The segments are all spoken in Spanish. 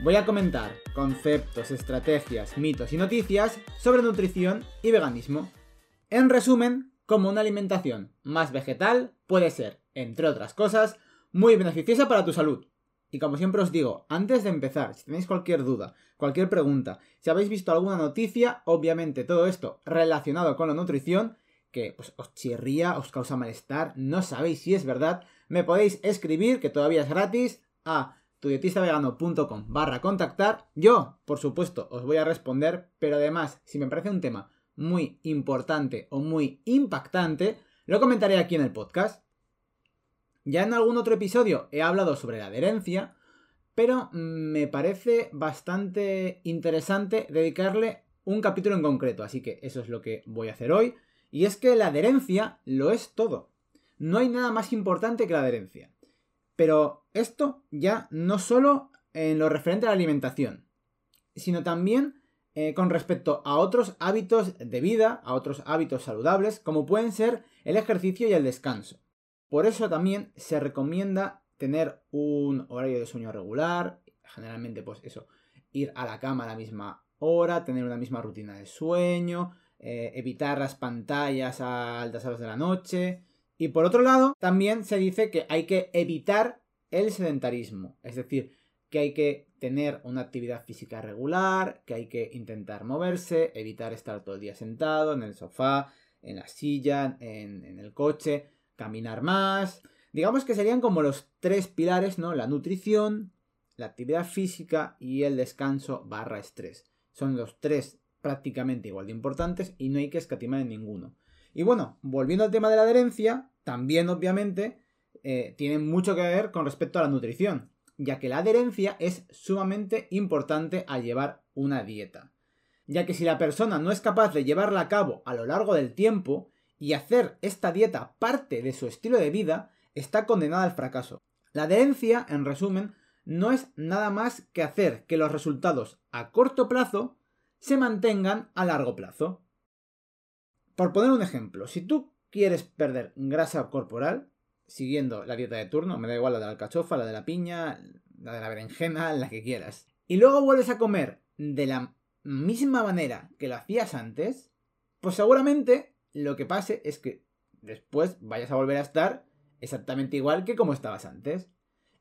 voy a comentar conceptos, estrategias, mitos y noticias sobre nutrición y veganismo. En resumen, como una alimentación más vegetal puede ser, entre otras cosas, muy beneficiosa para tu salud. Y como siempre os digo, antes de empezar, si tenéis cualquier duda, cualquier pregunta, si habéis visto alguna noticia, obviamente todo esto relacionado con la nutrición, que pues, os chirría, os causa malestar, no sabéis si es verdad, me podéis escribir, que todavía es gratis, a tudietistavegano.com barra contactar. Yo, por supuesto, os voy a responder, pero además, si me parece un tema muy importante o muy impactante, lo comentaré aquí en el podcast. Ya en algún otro episodio he hablado sobre la adherencia, pero me parece bastante interesante dedicarle un capítulo en concreto, así que eso es lo que voy a hacer hoy. Y es que la adherencia lo es todo. No hay nada más importante que la adherencia. Pero esto ya no solo en lo referente a la alimentación, sino también eh, con respecto a otros hábitos de vida, a otros hábitos saludables, como pueden ser el ejercicio y el descanso. Por eso también se recomienda tener un horario de sueño regular, generalmente pues eso, ir a la cama a la misma hora, tener una misma rutina de sueño, eh, evitar las pantallas a altas horas de la noche, y por otro lado, también se dice que hay que evitar el sedentarismo, es decir, que hay que tener una actividad física regular, que hay que intentar moverse, evitar estar todo el día sentado en el sofá, en la silla, en, el coche, caminar más. Digamos que serían como los tres pilares, ¿no? La nutrición, la actividad física y el descanso barra estrés. Son los tres prácticamente igual de importantes y no hay que escatimar en ninguno. Y bueno, volviendo al tema de la adherencia, también obviamente eh, tiene mucho que ver con respecto a la nutrición, ya que la adherencia es sumamente importante al llevar una dieta. Ya que si la persona no es capaz de llevarla a cabo a lo largo del tiempo y hacer esta dieta parte de su estilo de vida, está condenada al fracaso. La adherencia, en resumen, no es nada más que hacer que los resultados a corto plazo se mantengan a largo plazo. Por poner un ejemplo, si tú quieres perder grasa corporal, siguiendo la dieta de turno, me da igual la de la alcachofa, la de la piña, la de la berenjena, la que quieras, y luego vuelves a comer de la misma manera que lo hacías antes, pues seguramente lo que pase es que después vayas a volver a estar exactamente igual que como estabas antes.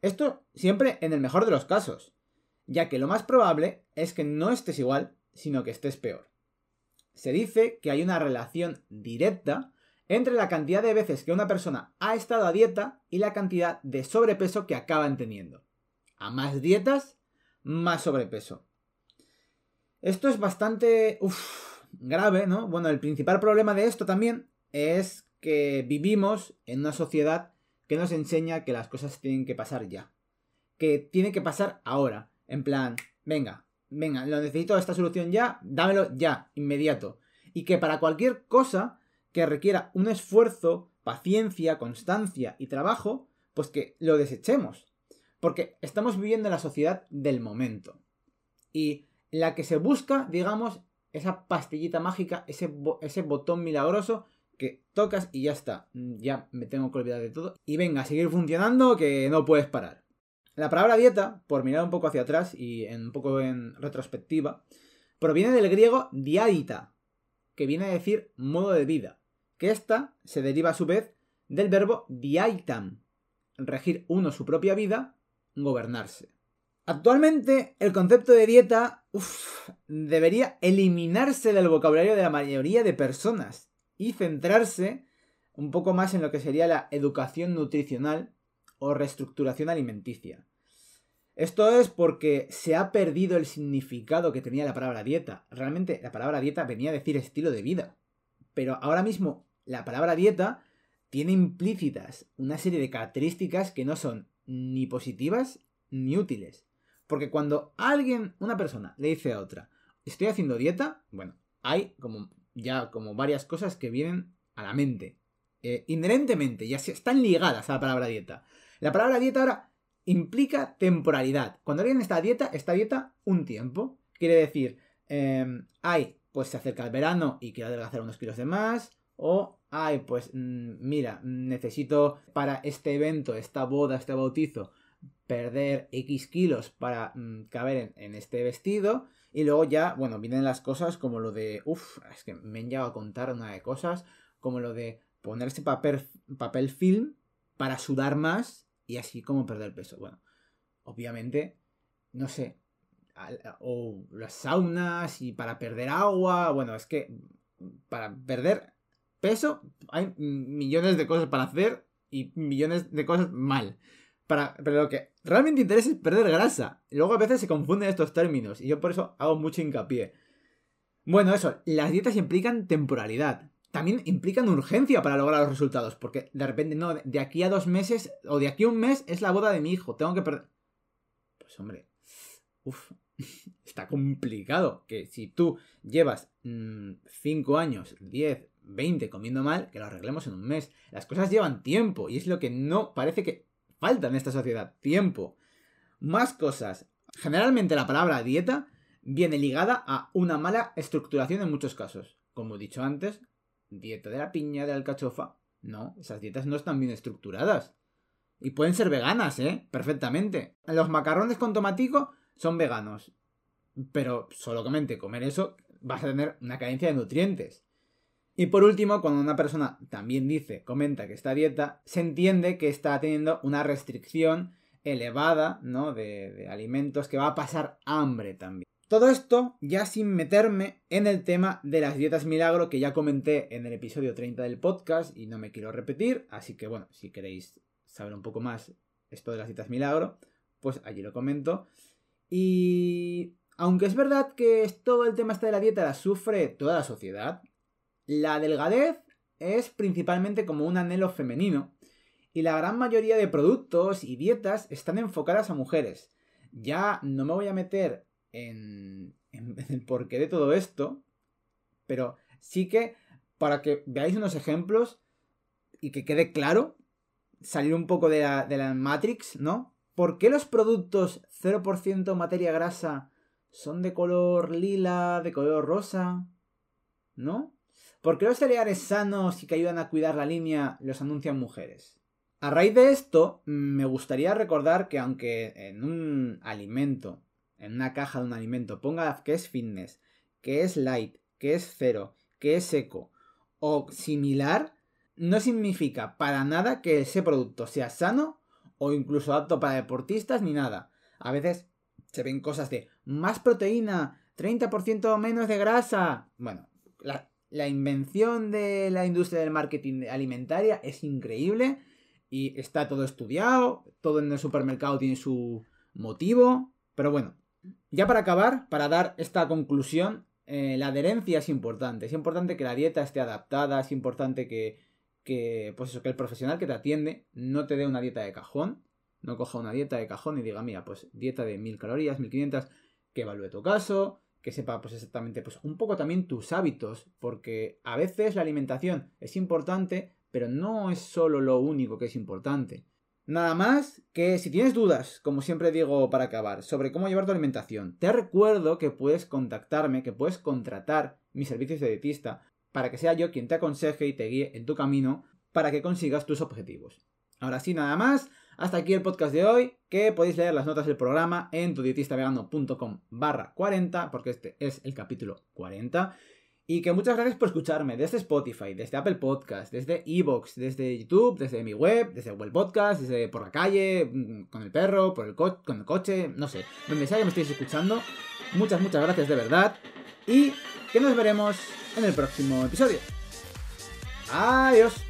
Esto siempre en el mejor de los casos, ya que lo más probable es que no estés igual, sino que estés peor se dice que hay una relación directa entre la cantidad de veces que una persona ha estado a dieta y la cantidad de sobrepeso que acaban teniendo. A más dietas, más sobrepeso. Esto es bastante grave, ¿no? Bueno, el principal problema de esto también es que vivimos en una sociedad que nos enseña que las cosas tienen que pasar ya. Que tiene que pasar ahora. En plan, venga, venga, lo necesito esta solución ya, dámelo ya, inmediato. Y que para cualquier cosa que requiera un esfuerzo, paciencia, constancia y trabajo, pues que lo desechemos. Porque estamos viviendo en la sociedad del momento. Y la que se busca, digamos, esa pastillita mágica, ese, botón milagroso que tocas y ya está. Ya me tengo que olvidar de todo. Y venga, a seguir funcionando que no puedes parar. La palabra dieta, por mirar un poco hacia atrás y un poco en retrospectiva, proviene del griego diadita, que viene a decir modo de vida, que esta se deriva a su vez del verbo diaitam, regir uno su propia vida, gobernarse. Actualmente el concepto de dieta debería eliminarse del vocabulario de la mayoría de personas y centrarse un poco más en lo que sería la educación nutricional o reestructuración alimenticia. Esto es porque se ha perdido el significado que tenía la palabra dieta. Realmente la palabra dieta venía a decir estilo de vida. Pero ahora mismo la palabra dieta tiene implícitas una serie de características que no son ni positivas ni útiles. Porque cuando alguien, una persona, le dice a otra, estoy haciendo dieta, bueno, hay como ya como varias cosas que vienen a la mente. Eh, inherentemente, ya están ligadas a la palabra dieta. La palabra dieta ahora implica temporalidad. Cuando alguien está a dieta, está a dieta un tiempo. Quiere decir, eh, ay, pues se acerca el verano y quiero adelgazar unos kilos de más. O, ay, pues mm, mira, necesito para este evento, esta boda, este bautizo, perder X kilos para mm, caber en, este vestido. Y luego ya, bueno, vienen las cosas como lo de, uff, es que me han llegado a contar una de cosas, como lo de ponerse papel, papel film para sudar más y así como perder peso. Bueno, obviamente, no sé, o las saunas y para perder agua, bueno, es que para perder peso hay millones de cosas para hacer y millones de cosas mal. Para, pero lo que realmente interesa es perder grasa. Luego a veces se confunden estos términos y yo por eso hago mucho hincapié. Bueno, eso, las dietas implican temporalidad. También implican urgencia para lograr los resultados. Porque de repente, no, de aquí a dos meses o de aquí a un mes es la boda de mi hijo. Tengo que perder. Pues hombre, uff, está complicado. Que si tú llevas 5 mm, años, 10, 20 comiendo mal, que lo arreglemos en un mes. Las cosas llevan tiempo y es lo que no parece que falta en esta sociedad. Tiempo. Más cosas. Generalmente la palabra dieta viene ligada a una mala estructuración en muchos casos. Como he dicho antes, dieta de la piña, de la alcachofa. No, esas dietas no están bien estructuradas. Y pueden ser veganas, ¿eh? Perfectamente. Los macarrones con tomatico son veganos. Pero solamente comer eso vas a tener una carencia de nutrientes. Y por último, cuando una persona también dice, comenta que está dieta, se entiende que está teniendo una restricción elevada, ¿no? De, alimentos, que va a pasar hambre también. Todo esto ya sin meterme en el tema de las dietas milagro que ya comenté en el episodio 30 del podcast y no me quiero repetir, así que bueno, si queréis saber un poco más esto de las dietas milagro, pues allí lo comento. Y aunque es verdad que todo el tema este de la dieta la sufre toda la sociedad, la delgadez es principalmente como un anhelo femenino y la gran mayoría de productos y dietas están enfocadas a mujeres. Ya no me voy a meter en, el porqué de todo esto, pero sí que para que veáis unos ejemplos y que quede claro, salir un poco de la, de la Matrix, ¿no? ¿Por qué los productos 0% materia grasa son de color lila, de color rosa? ¿No? ¿Por qué los cereales sanos y que ayudan a cuidar la línea los anuncian mujeres? A raíz de esto, me gustaría recordar que aunque en un alimento, en una caja de un alimento, ponga que es fitness, que es light, que es cero, que es seco o similar, no significa para nada que ese producto sea sano o incluso apto para deportistas ni nada. A veces se ven cosas de más proteína, 30% menos de grasa. Bueno, la, la invención de la industria del marketing alimentaria es increíble y está todo estudiado, todo en el supermercado tiene su motivo, pero bueno, ya para acabar, para dar esta conclusión, eh, la adherencia es importante, es importante que la dieta esté adaptada, es importante que, que, pues eso, que el profesional que te atiende no te dé una dieta de cajón, no coja una dieta de cajón y diga, mira, pues dieta de 1000 calorías, 1500, que evalúe tu caso, que sepa pues exactamente pues un poco también tus hábitos, porque a veces la alimentación es importante, pero no es solo lo único que es importante. Nada más que si tienes dudas, como siempre digo para acabar, sobre cómo llevar tu alimentación, te recuerdo que puedes contactarme, que puedes contratar mis servicios de dietista para que sea yo quien te aconseje y te guíe en tu camino para que consigas tus objetivos. Ahora sí, nada más. Hasta aquí el podcast de hoy, que podéis leer las notas del programa en tudietistavegano.com barra 40, porque este es el capítulo 40. Y que muchas gracias por escucharme desde Spotify, desde Apple Podcast, desde Evox, desde YouTube, desde mi web, desde Google Podcast, desde por la calle, mm, con el perro, por el con el coche, no sé, donde sea que me estéis escuchando. Muchas, muchas gracias de verdad. Y que nos veremos en el próximo episodio. Adiós.